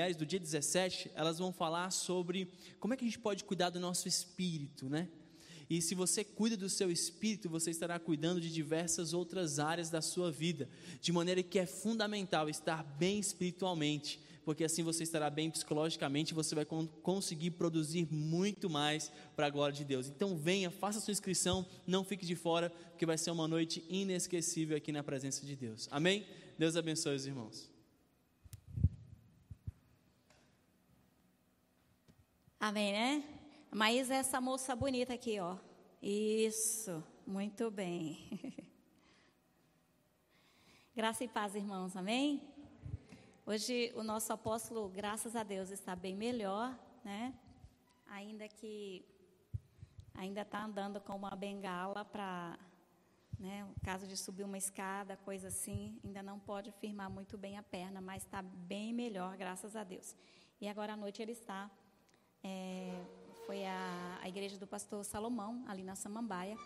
mulheres do dia 17, elas vão falar sobre como é que a gente pode cuidar do nosso espírito, né? E se você cuida do seu espírito, você estará cuidando de diversas outras áreas da sua vida, de maneira que é fundamental estar bem espiritualmente, porque assim você estará bem psicologicamente, você vai conseguir produzir muito mais para a glória de Deus. Então venha, faça sua inscrição, não fique de fora, porque vai ser uma noite inesquecível aqui na presença de Deus. Amém? Deus abençoe os irmãos. Amém, né? Mas essa moça bonita aqui, ó. Isso, muito bem. Graça e paz, irmãos, amém? Hoje o nosso apóstolo, graças a Deus, está bem melhor, né? Ainda que ainda está andando com uma bengala para, né, caso de subir uma escada, coisa assim, ainda não pode firmar muito bem a perna, mas está bem melhor, graças a Deus. E agora à noite ele está é, foi a, a igreja do pastor Salomão, ali na Samambaia,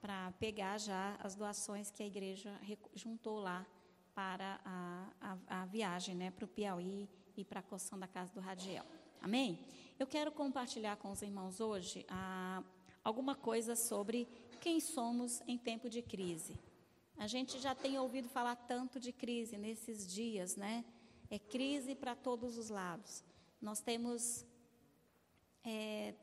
para pegar já as doações que a igreja juntou lá para a, a, a viagem né, para o Piauí e para a coção da casa do Radiel. Amém? Eu quero compartilhar com os irmãos hoje a, alguma coisa sobre quem somos em tempo de crise. A gente já tem ouvido falar tanto de crise nesses dias, né? É crise para todos os lados. Nós temos é,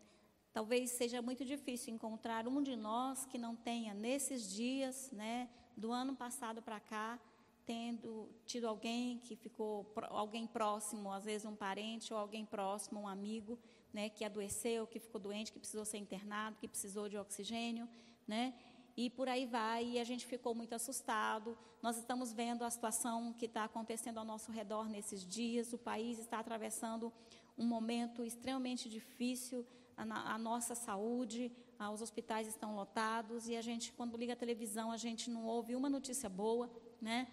talvez seja muito difícil encontrar um de nós que não tenha, nesses dias, né, do ano passado para cá, tendo tido alguém que ficou, alguém próximo, às vezes um parente ou alguém próximo, um amigo, né, que adoeceu, que ficou doente, que precisou ser internado, que precisou de oxigênio, né, e por aí vai, e a gente ficou muito assustado. Nós estamos vendo a situação que está acontecendo ao nosso redor nesses dias, o país está atravessando um momento extremamente difícil, a, a nossa saúde, a, os hospitais estão lotados e a gente, quando liga a televisão, a gente não ouve uma notícia boa, né?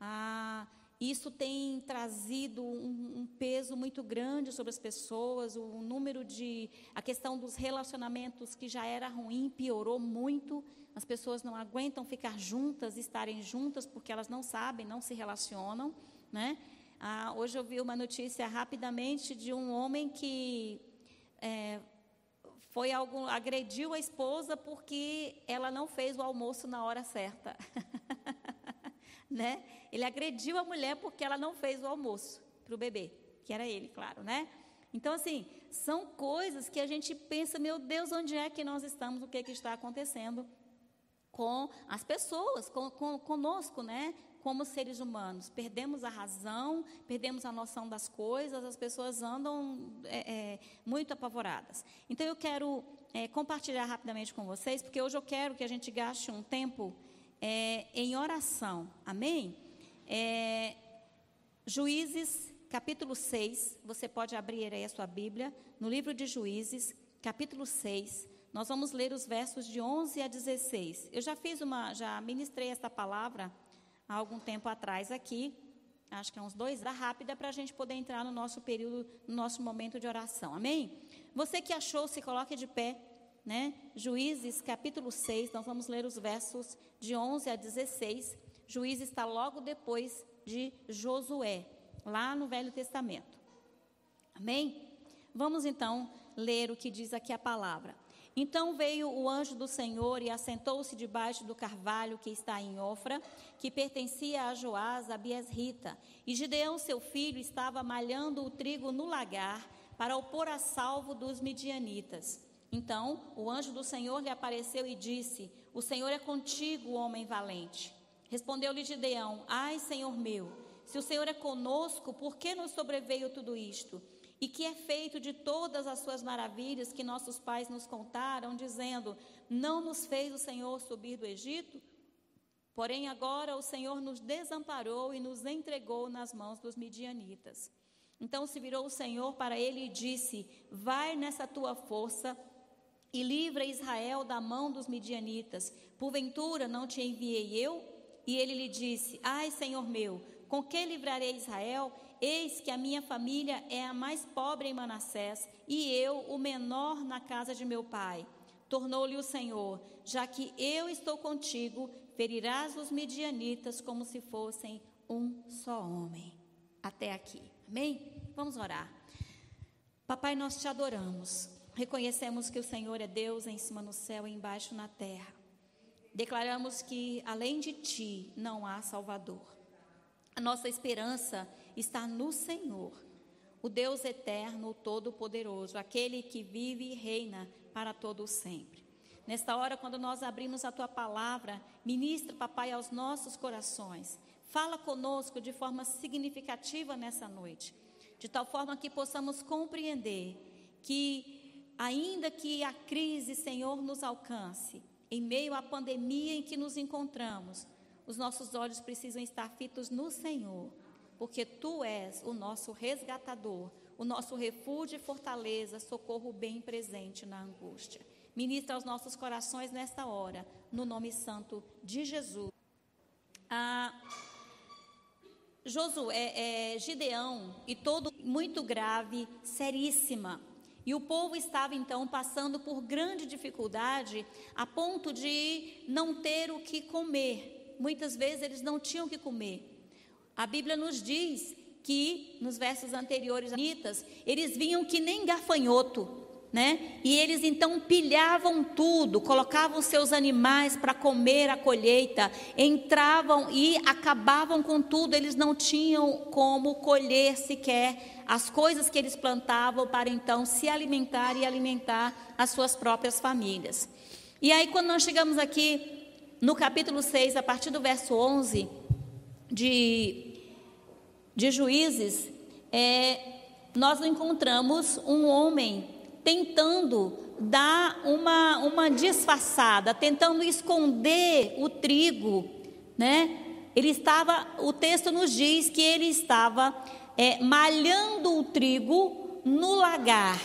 Ah, isso tem trazido um, um, peso muito grande sobre as pessoas, o número de. a questão dos relacionamentos que já era ruim piorou muito. As pessoas não aguentam ficar juntas, estarem juntas, porque elas não sabem, não se relacionam. Né? Ah, hoje eu vi uma notícia rapidamente de um homem que é, foi algum, agrediu a esposa porque ela não fez o almoço na hora certa. né? Ele agrediu a mulher porque ela não fez o almoço para o bebê, que era ele, claro, né? Então, assim, são coisas que a gente pensa, meu Deus, onde é que nós estamos, o que, é que está acontecendo com as pessoas, com, com, conosco, né? como seres humanos. Perdemos a razão, perdemos a noção das coisas, as pessoas andam é, é, muito apavoradas. Então, eu quero é, compartilhar rapidamente com vocês, porque hoje eu quero que a gente gaste um tempo é, em oração. Amém? É, Juízes, capítulo 6, você pode abrir aí a sua Bíblia, no livro de Juízes, capítulo 6. Nós vamos ler os versos de 11 a 16. Eu já fiz uma, já ministrei esta palavra há algum tempo atrás aqui, acho que é uns dois, da rápida para a gente poder entrar no nosso período, no nosso momento de oração. Amém? Você que achou, se coloque de pé, né? Juízes, capítulo 6, nós vamos ler os versos de 11 a 16. Juízes está logo depois de Josué, lá no Velho Testamento. Amém? Vamos então ler o que diz aqui a palavra. Então veio o anjo do Senhor e assentou-se debaixo do carvalho que está em Ofra, que pertencia a Joás, a Biesrita. E Gideão, seu filho, estava malhando o trigo no lagar para o pôr a salvo dos midianitas. Então o anjo do Senhor lhe apareceu e disse: O Senhor é contigo, homem valente. Respondeu-lhe Gideão: Ai, Senhor meu, se o Senhor é conosco, por que nos sobreveio tudo isto? E que é feito de todas as suas maravilhas que nossos pais nos contaram, dizendo: Não nos fez o Senhor subir do Egito? Porém, agora o Senhor nos desamparou e nos entregou nas mãos dos midianitas. Então se virou o Senhor para ele e disse: Vai nessa tua força e livra Israel da mão dos midianitas. Porventura não te enviei eu? E ele lhe disse: Ai, Senhor meu, com que livrarei Israel? Eis que a minha família é a mais pobre em Manassés, e eu o menor na casa de meu pai. Tornou-lhe o Senhor: Já que eu estou contigo, ferirás os midianitas como se fossem um só homem. Até aqui. Amém? Vamos orar. Papai, nós te adoramos. Reconhecemos que o Senhor é Deus em cima no céu e embaixo na terra. Declaramos que além de ti não há Salvador. A nossa esperança está no Senhor, o Deus eterno, o todo-poderoso, aquele que vive e reina para todo sempre. Nesta hora, quando nós abrimos a tua palavra, ministra, papai, aos nossos corações. Fala conosco de forma significativa nessa noite, de tal forma que possamos compreender que, ainda que a crise, Senhor, nos alcance, em meio à pandemia em que nos encontramos, os nossos olhos precisam estar fitos no Senhor, porque Tu és o nosso resgatador, o nosso refúgio e fortaleza, socorro bem presente na angústia. Ministra aos nossos corações nesta hora, no nome santo de Jesus. Ah, Josué, é, Gideão, e todo muito grave, seríssima. E o povo estava então passando por grande dificuldade, a ponto de não ter o que comer. Muitas vezes eles não tinham o que comer. A Bíblia nos diz que, nos versos anteriores, eles vinham que nem gafanhoto né? E eles então pilhavam tudo, colocavam seus animais para comer a colheita, entravam e acabavam com tudo, eles não tinham como colher sequer as coisas que eles plantavam para então se alimentar e alimentar as suas próprias famílias. E aí, quando nós chegamos aqui no capítulo 6, a partir do verso 11 de, de Juízes, é, nós encontramos um homem tentando dar uma, uma disfarçada, tentando esconder o trigo, né? Ele estava, o texto nos diz que ele estava é, malhando o trigo no lagar.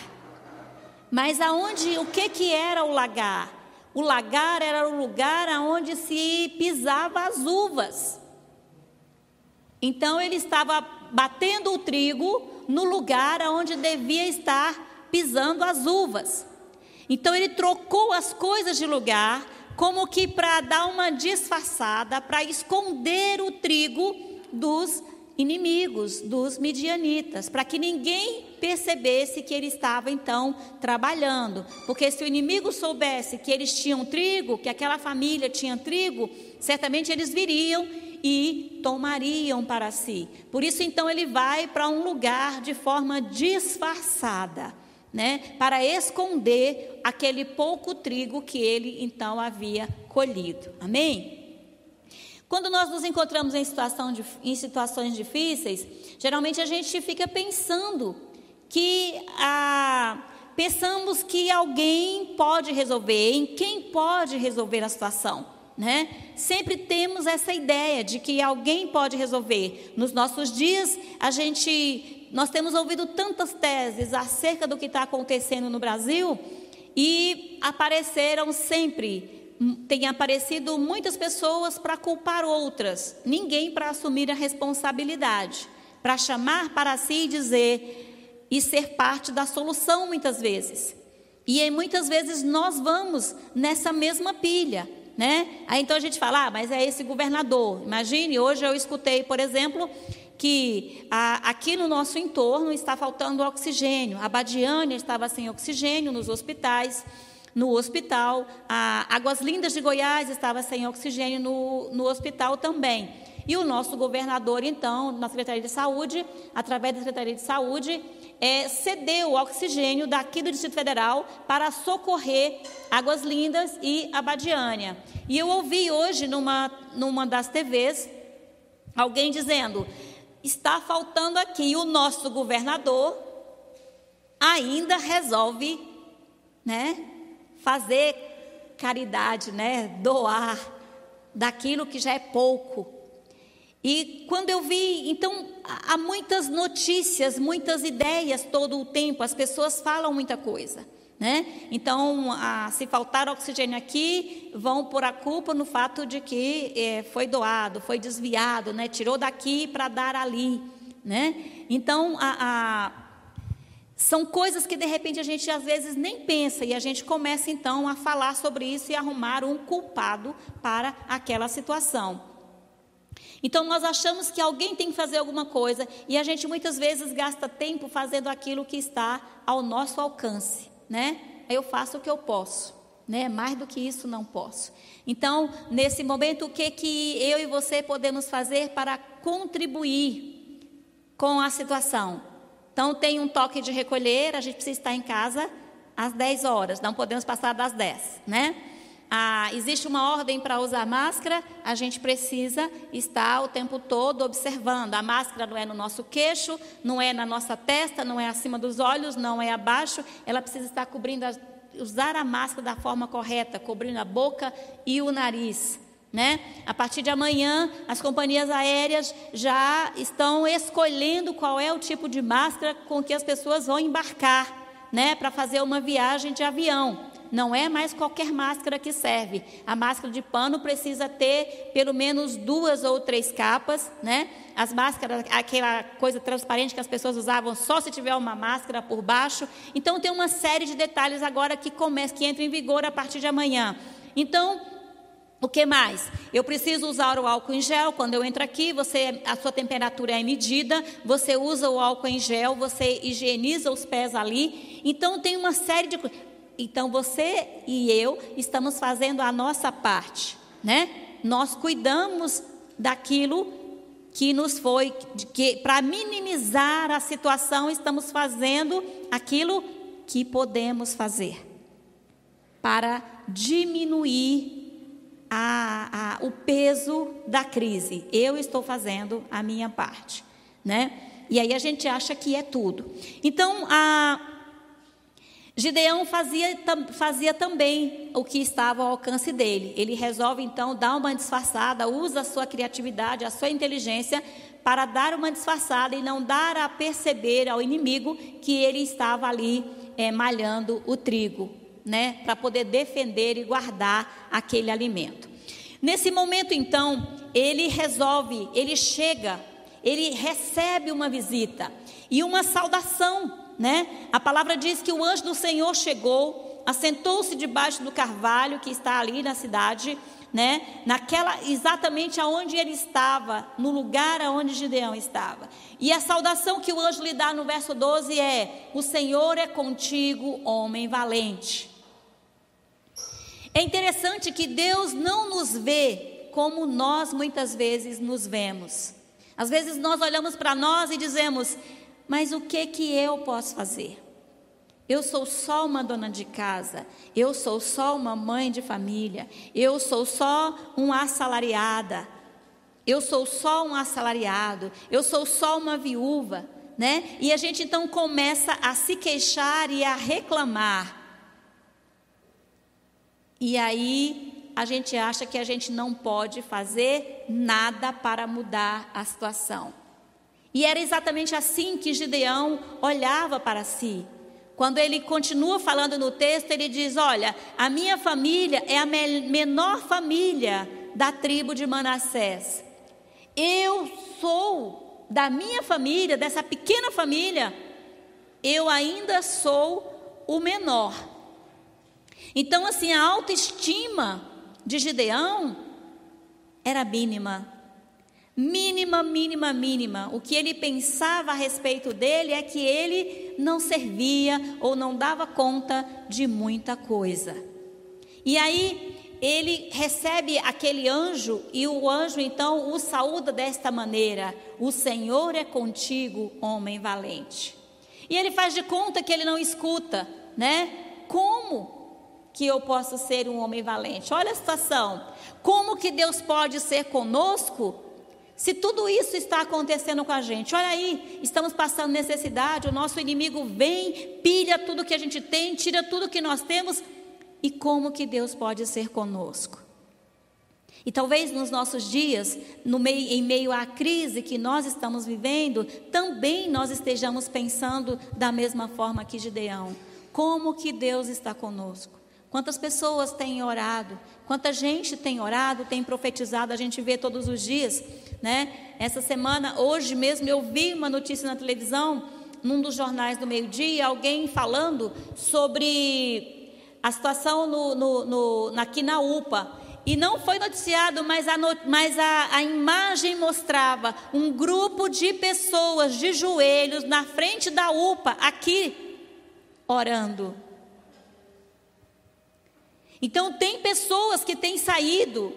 Mas aonde, o que que era o lagar? O lagar era o lugar aonde se pisava as uvas. Então ele estava batendo o trigo no lugar aonde devia estar pisando as uvas. Então ele trocou as coisas de lugar, como que para dar uma disfarçada, para esconder o trigo dos inimigos, dos midianitas, para que ninguém percebesse que ele estava então trabalhando. Porque se o inimigo soubesse que eles tinham trigo, que aquela família tinha trigo, certamente eles viriam e tomariam para si. Por isso então ele vai para um lugar de forma disfarçada né, para esconder aquele pouco trigo que ele então havia colhido. Amém? Quando nós nos encontramos em, situação de, em situações difíceis, geralmente a gente fica pensando que ah, pensamos que alguém pode resolver, em quem pode resolver a situação. Né? Sempre temos essa ideia de que alguém pode resolver. Nos nossos dias, a gente nós temos ouvido tantas teses acerca do que está acontecendo no Brasil e apareceram sempre, tem aparecido muitas pessoas para culpar outras, ninguém para assumir a responsabilidade, para chamar para si e dizer e ser parte da solução muitas vezes. E muitas vezes nós vamos nessa mesma pilha, né? Aí então a gente fala, ah, mas é esse governador. Imagine, hoje eu escutei, por exemplo, que a, aqui no nosso entorno está faltando oxigênio. A Badiânia estava sem oxigênio nos hospitais. No hospital, a Águas Lindas de Goiás estava sem oxigênio no, no hospital também. E o nosso governador, então, na Secretaria de Saúde, através da Secretaria de Saúde, é, cedeu o oxigênio daqui do Distrito Federal para socorrer Águas Lindas e a Badiânia. E eu ouvi hoje numa, numa das TVs alguém dizendo: está faltando aqui. O nosso governador ainda resolve, né, fazer caridade, né, doar daquilo que já é pouco. E quando eu vi, então, há muitas notícias, muitas ideias todo o tempo, as pessoas falam muita coisa. Né? Então, a, se faltar oxigênio aqui, vão pôr a culpa no fato de que é, foi doado, foi desviado, né? tirou daqui para dar ali. Né? Então, a, a, são coisas que de repente a gente às vezes nem pensa e a gente começa então a falar sobre isso e arrumar um culpado para aquela situação. Então nós achamos que alguém tem que fazer alguma coisa e a gente muitas vezes gasta tempo fazendo aquilo que está ao nosso alcance, né? Eu faço o que eu posso, né? Mais do que isso não posso. Então, nesse momento, o que que eu e você podemos fazer para contribuir com a situação? Então, tem um toque de recolher, a gente precisa estar em casa às 10 horas, não podemos passar das 10, né? Ah, existe uma ordem para usar máscara, a gente precisa estar o tempo todo observando. A máscara não é no nosso queixo, não é na nossa testa, não é acima dos olhos, não é abaixo, ela precisa estar cobrindo, usar a máscara da forma correta, cobrindo a boca e o nariz. Né? A partir de amanhã, as companhias aéreas já estão escolhendo qual é o tipo de máscara com que as pessoas vão embarcar, né, para fazer uma viagem de avião não é mais qualquer máscara que serve. A máscara de pano precisa ter pelo menos duas ou três capas, né? As máscaras, aquela coisa transparente que as pessoas usavam só se tiver uma máscara por baixo. Então tem uma série de detalhes agora que começa, que entra em vigor a partir de amanhã. Então, o que mais? Eu preciso usar o álcool em gel. Quando eu entro aqui, você, a sua temperatura é medida, você usa o álcool em gel, você higieniza os pés ali. Então tem uma série de coisas. Então você e eu estamos fazendo a nossa parte, né? Nós cuidamos daquilo que nos foi que para minimizar a situação estamos fazendo aquilo que podemos fazer para diminuir a, a, o peso da crise. Eu estou fazendo a minha parte, né? E aí a gente acha que é tudo. Então a Gideão fazia, fazia também o que estava ao alcance dele. Ele resolve então dar uma disfarçada, usa a sua criatividade, a sua inteligência para dar uma disfarçada e não dar a perceber ao inimigo que ele estava ali é, malhando o trigo, né, para poder defender e guardar aquele alimento. Nesse momento então, ele resolve, ele chega, ele recebe uma visita e uma saudação né? A palavra diz que o anjo do Senhor chegou, assentou-se debaixo do carvalho que está ali na cidade, né? Naquela exatamente aonde ele estava, no lugar aonde Gideão estava. E a saudação que o anjo lhe dá no verso 12 é: O Senhor é contigo, homem valente. É interessante que Deus não nos vê como nós muitas vezes nos vemos. Às vezes nós olhamos para nós e dizemos: mas o que que eu posso fazer? Eu sou só uma dona de casa, eu sou só uma mãe de família, eu sou só uma assalariada, eu sou só um assalariado, eu sou só uma viúva, né? E a gente então começa a se queixar e a reclamar. E aí a gente acha que a gente não pode fazer nada para mudar a situação. E era exatamente assim que Gideão olhava para si. Quando ele continua falando no texto, ele diz: Olha, a minha família é a menor família da tribo de Manassés. Eu sou da minha família, dessa pequena família, eu ainda sou o menor. Então, assim, a autoestima de Gideão era mínima. Mínima, mínima, mínima. O que ele pensava a respeito dele é que ele não servia ou não dava conta de muita coisa. E aí ele recebe aquele anjo e o anjo então o saúda desta maneira: O Senhor é contigo, homem valente. E ele faz de conta que ele não escuta, né? Como que eu posso ser um homem valente? Olha a situação. Como que Deus pode ser conosco se tudo isso está acontecendo com a gente, olha aí, estamos passando necessidade, o nosso inimigo vem, pilha tudo que a gente tem, tira tudo que nós temos, e como que Deus pode ser conosco? E talvez nos nossos dias, no meio, em meio à crise que nós estamos vivendo, também nós estejamos pensando da mesma forma que Gideão. Como que Deus está conosco? Quantas pessoas têm orado? Quanta gente tem orado, tem profetizado? A gente vê todos os dias né? Essa semana, hoje mesmo, eu vi uma notícia na televisão, num dos jornais do meio-dia, alguém falando sobre a situação no, no, no, aqui na UPA. e não foi noticiado, mas, a, mas a, a imagem mostrava um grupo de pessoas de joelhos na frente da UPA, aqui, orando. Então, tem pessoas que têm saído,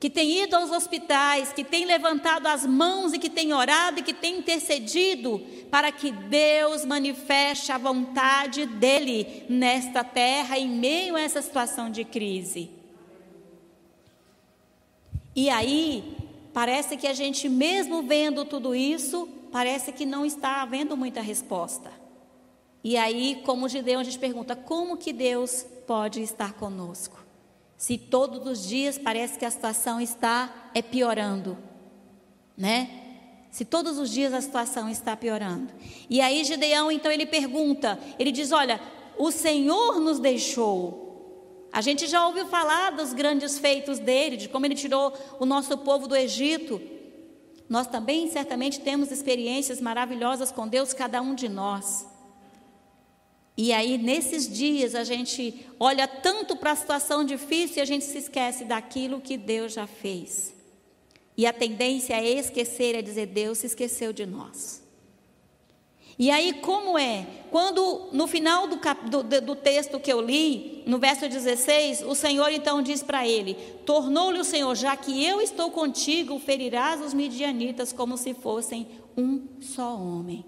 que têm ido aos hospitais, que têm levantado as mãos e que têm orado e que têm intercedido para que Deus manifeste a vontade dEle nesta terra, em meio a essa situação de crise. E aí, parece que a gente, mesmo vendo tudo isso, parece que não está havendo muita resposta. E aí, como Gideão, a gente pergunta: como que Deus pode estar conosco? Se todos os dias parece que a situação está é piorando, né? Se todos os dias a situação está piorando. E aí Gideão, então ele pergunta, ele diz: "Olha, o Senhor nos deixou a gente já ouviu falar dos grandes feitos dele, de como ele tirou o nosso povo do Egito. Nós também certamente temos experiências maravilhosas com Deus, cada um de nós. E aí, nesses dias, a gente olha tanto para a situação difícil e a gente se esquece daquilo que Deus já fez. E a tendência é esquecer, é dizer: Deus se esqueceu de nós. E aí, como é? Quando no final do, do, do, texto que eu li, no verso 16, o Senhor então diz para ele: Tornou-lhe o Senhor, já que eu estou contigo, ferirás os midianitas como se fossem um só homem.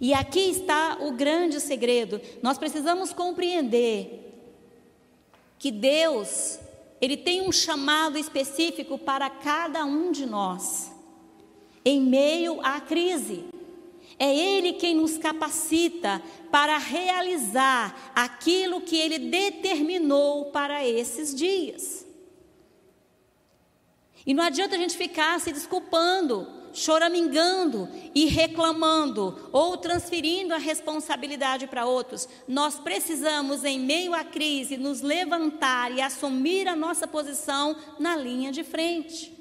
E aqui está o grande segredo. Nós precisamos compreender que Deus, Ele tem um chamado específico para cada um de nós, em meio à crise. É Ele quem nos capacita para realizar aquilo que Ele determinou para esses dias. E não adianta a gente ficar se desculpando, choramingando e reclamando ou transferindo a responsabilidade para outros. Nós precisamos, em meio à crise, nos levantar e assumir a nossa posição na linha de frente.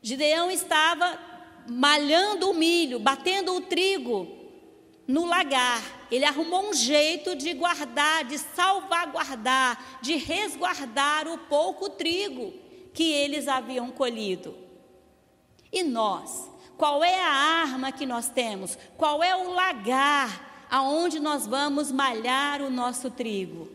Gideão estava malhando o milho, batendo o trigo no lagar. Ele arrumou um jeito de guardar, de salvaguardar, de resguardar o pouco trigo que eles haviam colhido. E nós? Qual é a arma que nós temos? Qual é o lagar aonde nós vamos malhar o nosso trigo?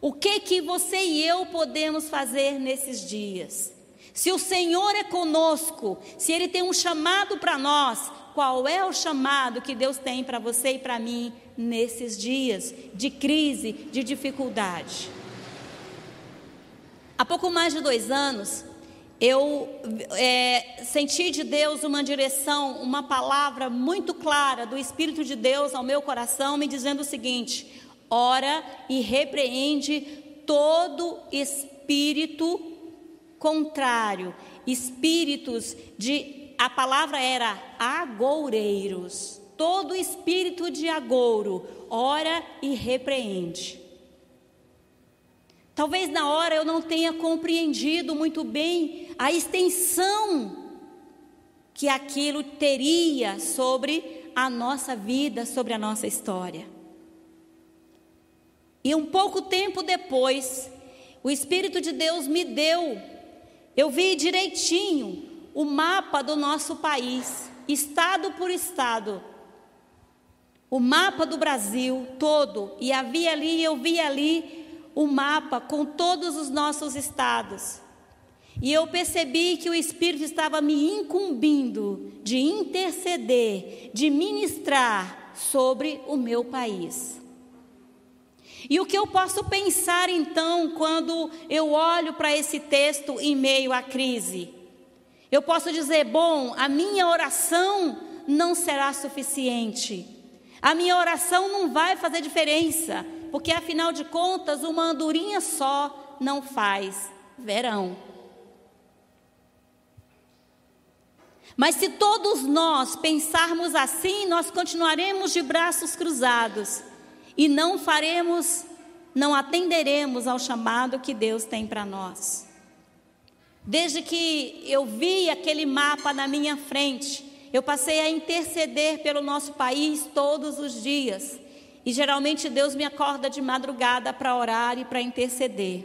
O que que você e eu podemos fazer nesses dias? Se o Senhor é conosco, se Ele tem um chamado para nós, qual é o chamado que Deus tem para você e para mim nesses dias de crise, de dificuldade? Há pouco mais de dois anos, eu é, senti de Deus uma direção, uma palavra muito clara do Espírito de Deus ao meu coração, me dizendo o seguinte: ora e repreende todo espírito contrário, espíritos de a palavra era agoureiros. Todo espírito de agouro ora e repreende. Talvez na hora eu não tenha compreendido muito bem a extensão que aquilo teria sobre a nossa vida, sobre a nossa história. E um pouco tempo depois, o Espírito de Deus me deu eu vi direitinho o mapa do nosso país, estado por estado. O mapa do Brasil todo. E havia ali, eu vi ali o mapa com todos os nossos estados. E eu percebi que o Espírito estava me incumbindo de interceder, de ministrar sobre o meu país. E o que eu posso pensar então quando eu olho para esse texto em meio à crise? Eu posso dizer, bom, a minha oração não será suficiente. A minha oração não vai fazer diferença, porque afinal de contas, uma andorinha só não faz verão. Mas se todos nós pensarmos assim, nós continuaremos de braços cruzados e não faremos, não atenderemos ao chamado que Deus tem para nós. Desde que eu vi aquele mapa na minha frente, eu passei a interceder pelo nosso país todos os dias. E geralmente Deus me acorda de madrugada para orar e para interceder.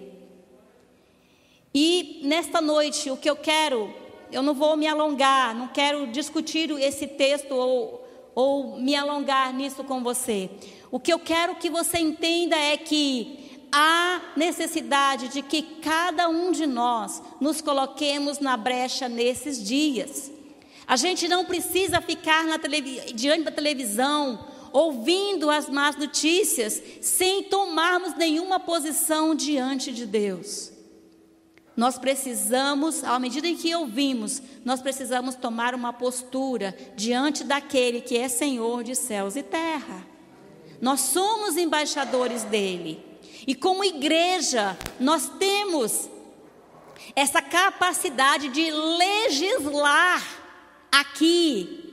E nesta noite, o que eu quero, eu não vou me alongar, não quero discutir esse texto ou, ou me alongar nisso com você. O que eu quero que você entenda é que há necessidade de que cada um de nós nos coloquemos na brecha nesses dias. A gente não precisa ficar diante da televisão ouvindo as más notícias sem tomarmos nenhuma posição diante de Deus. Nós precisamos, à medida em que ouvimos, nós precisamos tomar uma postura diante daquele que é Senhor de céus e terra. Nós somos embaixadores dele. E como igreja, nós temos essa capacidade de legislar aqui.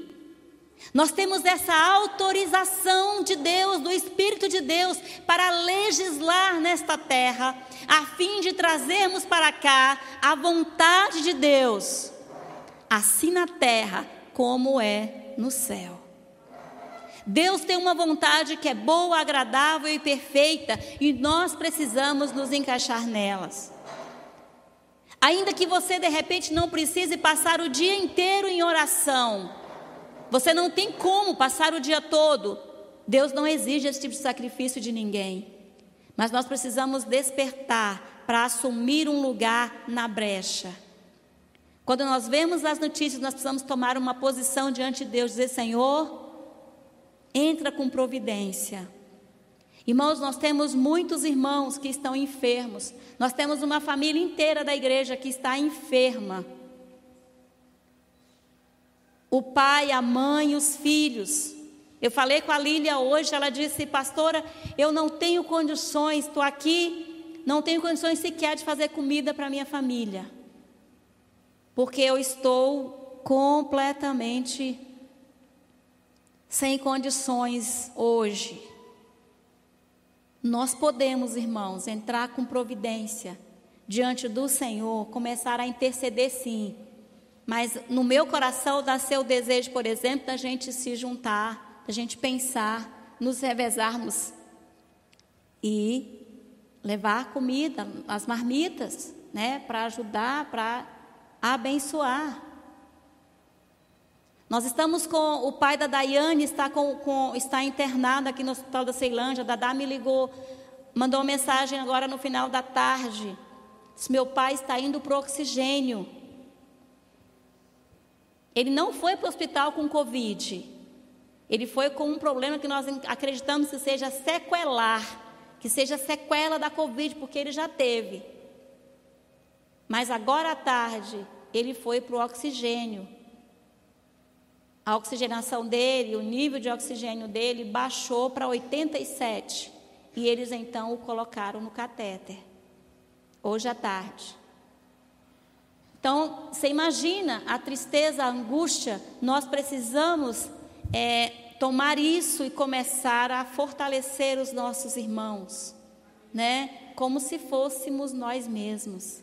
Nós temos essa autorização de Deus, do Espírito de Deus, para legislar nesta terra, a fim de trazermos para cá a vontade de Deus, assim na terra como é no céu. Deus tem uma vontade que é boa, agradável e perfeita, e nós precisamos nos encaixar nelas. Ainda que você de repente não precise passar o dia inteiro em oração, você não tem como passar o dia todo. Deus não exige esse tipo de sacrifício de ninguém. Mas nós precisamos despertar para assumir um lugar na brecha. Quando nós vemos as notícias, nós precisamos tomar uma posição diante de Deus, dizer: Senhor, entra com providência. Irmãos, nós temos muitos irmãos que estão enfermos. Nós temos uma família inteira da igreja que está enferma. O pai, a mãe, os filhos. Eu falei com a Lília hoje, ela disse: Pastora, eu não tenho condições, estou aqui, não tenho condições sequer de fazer comida para minha família. Porque eu estou completamente sem condições hoje. Nós podemos, irmãos, entrar com providência diante do Senhor, começar a interceder sim. Mas no meu coração nasceu o desejo, por exemplo, da gente se juntar, da gente pensar, nos revezarmos e levar comida, as marmitas, né, para ajudar, para abençoar. Nós estamos com o pai da Daiane, está, com, com, está internado aqui no Hospital da Ceilândia. Dadá me ligou, mandou uma mensagem agora no final da tarde. Disse, meu pai está indo para o oxigênio. Ele não foi para o hospital com Covid. Ele foi com um problema que nós acreditamos que seja sequelar, que seja sequela da Covid, porque ele já teve. Mas agora à tarde, ele foi para o oxigênio. A oxigenação dele, o nível de oxigênio dele baixou para 87. E eles então o colocaram no catéter. Hoje à tarde. Então, você imagina a tristeza, a angústia. Nós precisamos é, tomar isso e começar a fortalecer os nossos irmãos, né? Como se fôssemos nós mesmos.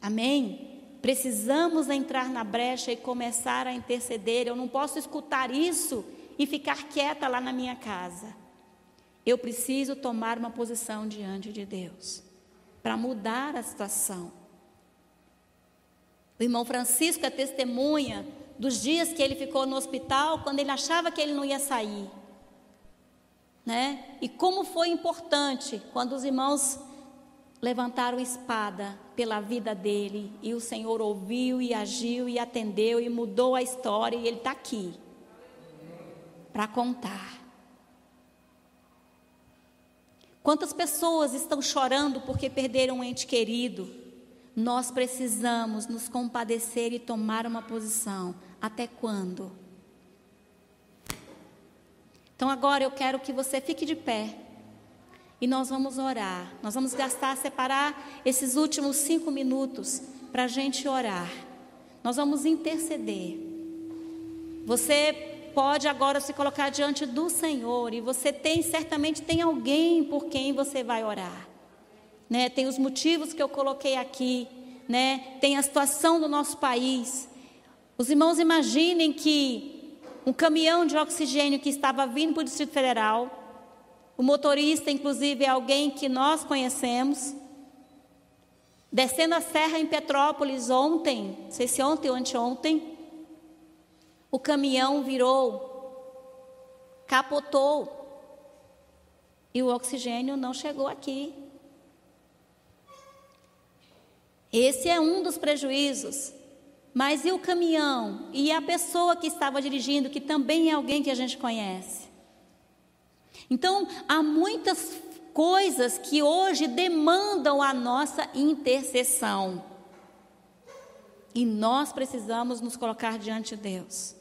Amém? Precisamos entrar na brecha e começar a interceder. Eu não posso escutar isso e ficar quieta lá na minha casa. Eu preciso tomar uma posição diante de Deus para mudar a situação. O irmão Francisco é testemunha dos dias que ele ficou no hospital quando ele achava que ele não ia sair. Né? E como foi importante quando os irmãos levantaram espada pela vida dele e o Senhor ouviu e agiu e atendeu e mudou a história e ele está aqui para contar. Quantas pessoas estão chorando porque perderam um ente querido? Nós precisamos nos compadecer e tomar uma posição. Até quando? Então agora eu quero que você fique de pé. E nós vamos orar. Nós vamos gastar, separar esses últimos cinco minutos para a gente orar. Nós vamos interceder. Você pode agora se colocar diante do Senhor e você tem certamente tem alguém por quem você vai orar. Né? Tem os motivos que eu coloquei aqui, né? Tem a situação do nosso país. Os irmãos imaginem que um caminhão de oxigênio que estava vindo para o Distrito Federal O motorista, inclusive, é alguém que nós conhecemos. Descendo a serra em Petrópolis ontem, não sei se ontem ou anteontem, o caminhão virou, capotou e o oxigênio não chegou aqui. Esse é um dos prejuízos. Mas e o caminhão? E a pessoa que estava dirigindo, que também é alguém que a gente conhece? Então, há muitas coisas que hoje demandam a nossa intercessão. E nós precisamos nos colocar diante de Deus.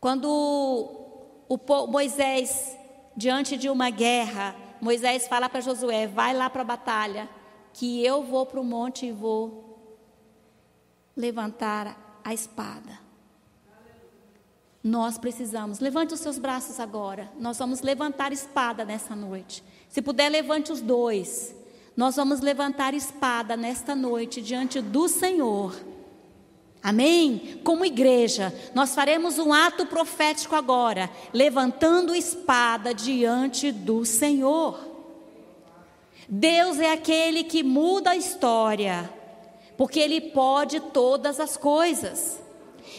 Quando o Moisés, diante de uma guerra, Moisés fala para Josué: vai lá para a batalha, que eu vou para o monte e vou levantar a espada. Nós precisamos. Levante os seus braços agora. Nós vamos levantar espada nessa noite. Se puder, levante os dois. Nós vamos levantar espada nesta noite diante do Senhor. Amém? Como igreja, nós faremos um ato profético agora, levantando espada diante do Senhor. Deus é aquele que muda a história, porque Ele pode todas as coisas.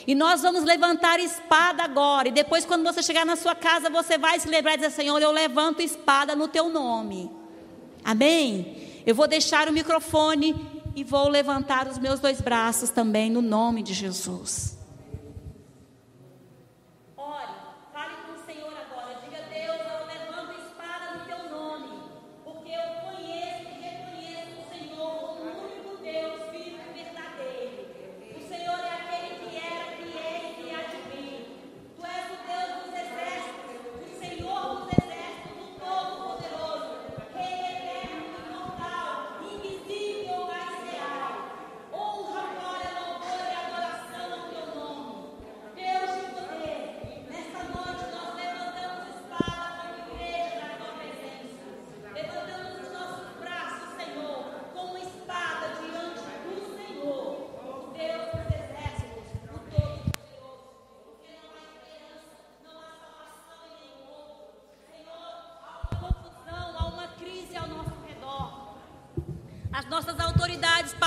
E nós vamos levantar espada agora. E depois, quando você chegar na sua casa, você vai se lembrar e dizer: Senhor, eu levanto espada no teu nome. Amém? Eu vou deixar o microfone e vou levantar os meus dois braços também no nome de Jesus.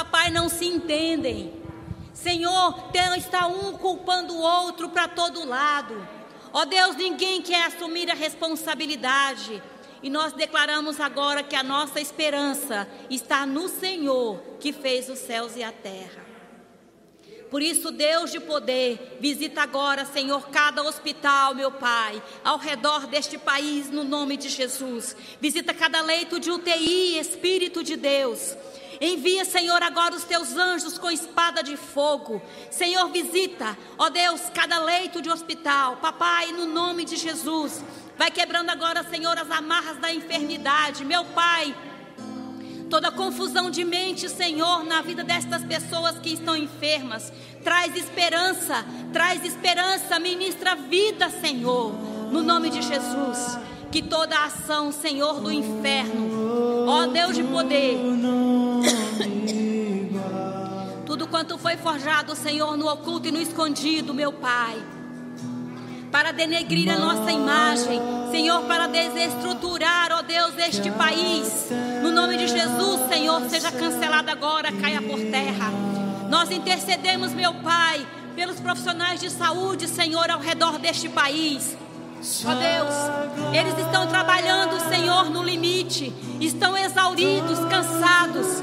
Pai, não se entendem. Senhor, está um culpando o outro para todo lado. Ó Deus, ninguém quer assumir a responsabilidade. E nós declaramos agora que a nossa esperança está no Senhor, que fez os céus e a terra. Por isso, Deus de poder, visita agora, Senhor, cada hospital, meu Pai, ao redor deste país, no nome de Jesus. Visita cada leito de UTI, Espírito de Deus. Envia, Senhor, agora os teus anjos com espada de fogo. Senhor, visita, ó Deus, cada leito de hospital. Papai, no nome de Jesus. Vai quebrando agora, Senhor, as amarras da enfermidade. Meu Pai, toda confusão de mente, Senhor, na vida destas pessoas que estão enfermas. Traz esperança, traz esperança, ministra vida, Senhor, no nome de Jesus. Que toda ação, Senhor do inferno, ó Deus de poder, tudo quanto foi forjado, Senhor, no oculto e no escondido, meu Pai, para denegrir a nossa imagem, Senhor, para desestruturar, ó Deus, este país, no nome de Jesus, Senhor, seja cancelado agora, caia por terra. Nós intercedemos, meu Pai, pelos profissionais de saúde, Senhor, ao redor deste país. Ó Deus, eles estão trabalhando, Senhor, no limite, estão exauridos, cansados.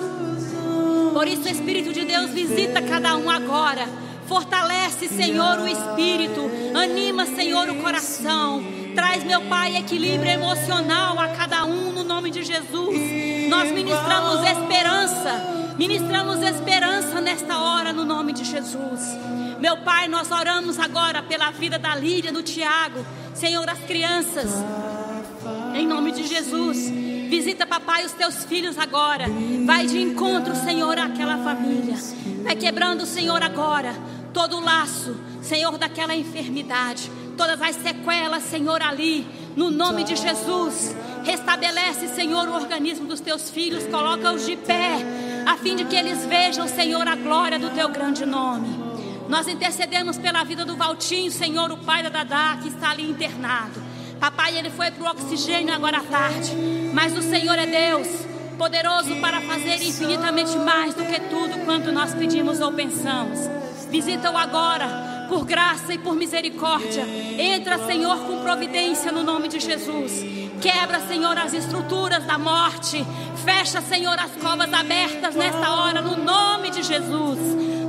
Por isso, Espírito de Deus visita cada um agora. Fortalece, Senhor, o espírito. Anima, Senhor, o coração. Traz, meu Pai, equilíbrio emocional a cada um no nome de Jesus. Nós ministramos esperança. Ministramos esperança nesta hora no nome de Jesus. Meu Pai, nós oramos agora pela vida da Lídia, do Tiago. Senhor, as crianças. Em nome de Jesus. Visita, papai, os teus filhos agora. Vai de encontro, Senhor, àquela família. Vai quebrando, Senhor, agora todo o laço, Senhor, daquela enfermidade. Todas as sequelas, Senhor, ali. No nome de Jesus. Restabelece, Senhor, o organismo dos teus filhos. Coloca-os de pé. A fim de que eles vejam, Senhor, a glória do teu grande nome. Nós intercedemos pela vida do Valtinho, Senhor, o pai da Dadá, que está ali internado. Papai, ele foi para o oxigênio agora à tarde. Mas o Senhor é Deus, poderoso para fazer infinitamente mais do que tudo quanto nós pedimos ou pensamos. Visita-o agora, por graça e por misericórdia. Entra, Senhor, com providência no nome de Jesus. Quebra, Senhor, as estruturas da morte. Fecha, Senhor, as covas abertas nesta hora, no nome de Jesus.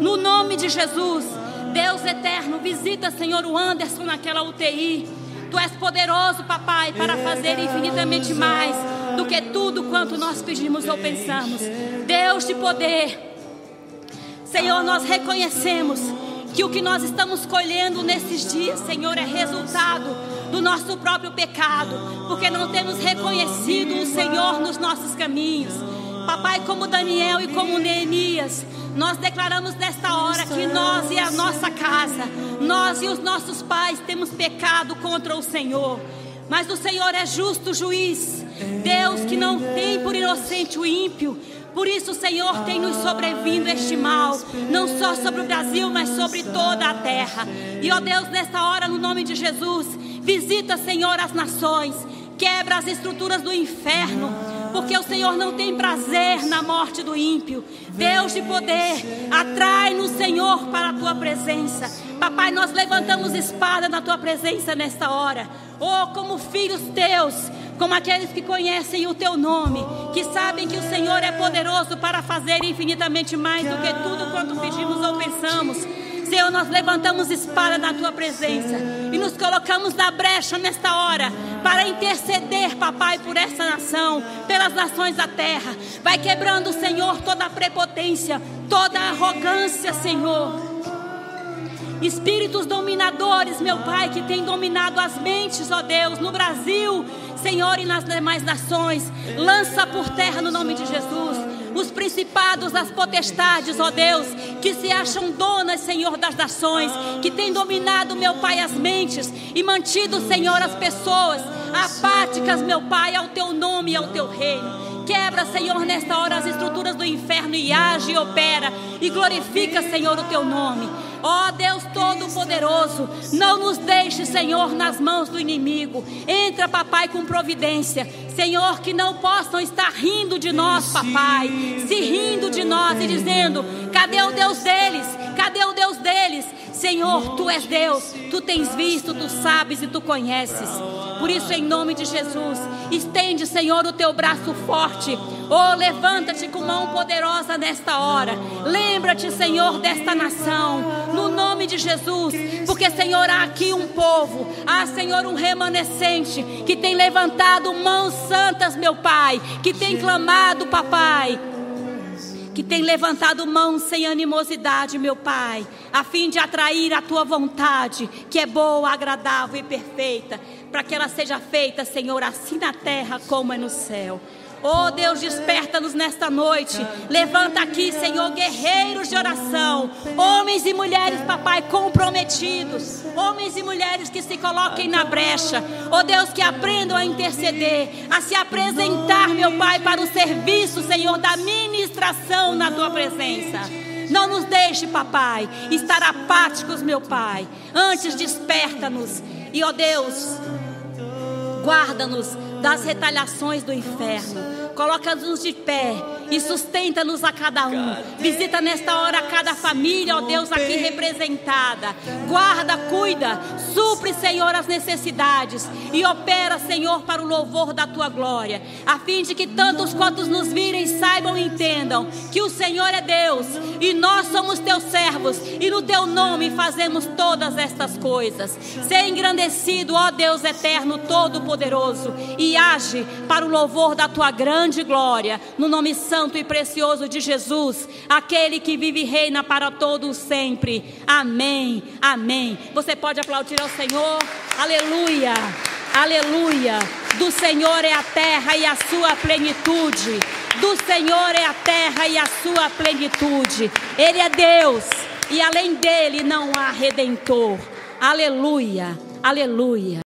No nome de Jesus. Deus eterno, visita, Senhor, o Anderson naquela UTI. Tu és poderoso, papai, para fazer infinitamente mais do que tudo quanto nós pedimos ou pensamos. Deus de poder. Senhor, nós reconhecemos que o que nós estamos colhendo nesses dias, Senhor, é resultado do nosso próprio pecado, porque não temos reconhecido o Senhor nos nossos caminhos. Papai, como Daniel e como Neemias, nós declaramos nesta hora que nós e a nossa casa, nós e os nossos pais temos pecado contra o Senhor. Mas o Senhor é justo juiz, Deus que não tem por inocente o ímpio. Por isso, Senhor, tem nos sobrevindo este mal, não só sobre o Brasil, mas sobre toda a terra. E, ó Deus, nesta hora, no nome de Jesus, visita, Senhor, as nações, quebra as estruturas do inferno porque o Senhor não tem prazer na morte do ímpio. Deus de poder, atrai-nos, Senhor, para a tua presença. Papai, nós levantamos espada na tua presença nesta hora. Oh, como filhos teus, como aqueles que conhecem o teu nome, que sabem que o Senhor é poderoso para fazer infinitamente mais do que tudo quanto pedimos ou pensamos. Senhor, nós levantamos espada na tua presença e nos colocamos na brecha nesta hora para interceder, papai, por essa nação, pelas nações da terra. Vai quebrando, Senhor, toda a prepotência, toda a arrogância, Senhor. Espíritos dominadores, meu Pai, que tem dominado as mentes, ó Deus, no Brasil, Senhor, e nas demais nações, lança por terra no nome de Jesus os principados, as potestades, ó Deus, que se acham donas, Senhor, das nações, que tem dominado, meu Pai, as mentes e mantido, Senhor, as pessoas apáticas, meu Pai, ao teu nome e ao teu reino. Quebra, Senhor, nesta hora as estruturas do inferno e age e opera e glorifica, Senhor, o teu nome. Ó oh, Deus Todo-Poderoso, não nos deixe, Senhor, nas mãos do inimigo. Entra, papai, com providência. Senhor, que não possam estar rindo de nós, papai, se rindo de nós e dizendo: cadê o Deus deles? Cadê o Deus deles? Senhor, tu és Deus, tu tens visto, tu sabes e tu conheces. Por isso, em nome de Jesus, estende, Senhor, o teu braço forte. Oh, levanta-te com mão poderosa nesta hora. Lembra-te, Senhor, desta nação, no nome de Jesus, porque, Senhor, há aqui um povo, há, Senhor, um remanescente que tem levantado mãos santas, meu Pai, que tem clamado, papai que tem levantado mãos sem animosidade, meu Pai, a fim de atrair a tua vontade, que é boa, agradável e perfeita, para que ela seja feita, Senhor, assim na terra como é no céu. Oh Deus, desperta-nos nesta noite. Levanta aqui, Senhor, guerreiros de oração. Homens e mulheres, papai, comprometidos. Homens e mulheres que se coloquem na brecha. Oh Deus, que aprendam a interceder, a se apresentar, meu Pai, para o serviço, Senhor, da ministração na tua presença. Não nos deixe, papai, estar apáticos, meu Pai. Antes, desperta-nos. E, ó Deus, guarda-nos das retaliações do inferno. Coloca-nos de pé e sustenta-nos a cada um. Visita nesta hora cada família, ó Deus, aqui representada. Guarda, cuida, supre, Senhor, as necessidades e opera, Senhor, para o louvor da tua glória, a fim de que tantos quantos nos virem saibam e entendam que o Senhor é Deus e nós somos teus servos e no teu nome fazemos todas estas coisas. Ser engrandecido, ó Deus eterno, todo-poderoso, e age para o louvor da tua grande grande glória, no nome santo e precioso de Jesus, aquele que vive e reina para todos sempre. Amém. Amém. Você pode aplaudir ao Senhor. Aleluia. Aleluia. Do Senhor é a terra e a sua plenitude. Do Senhor é a terra e a sua plenitude. Ele é Deus e além dele não há redentor. Aleluia. Aleluia.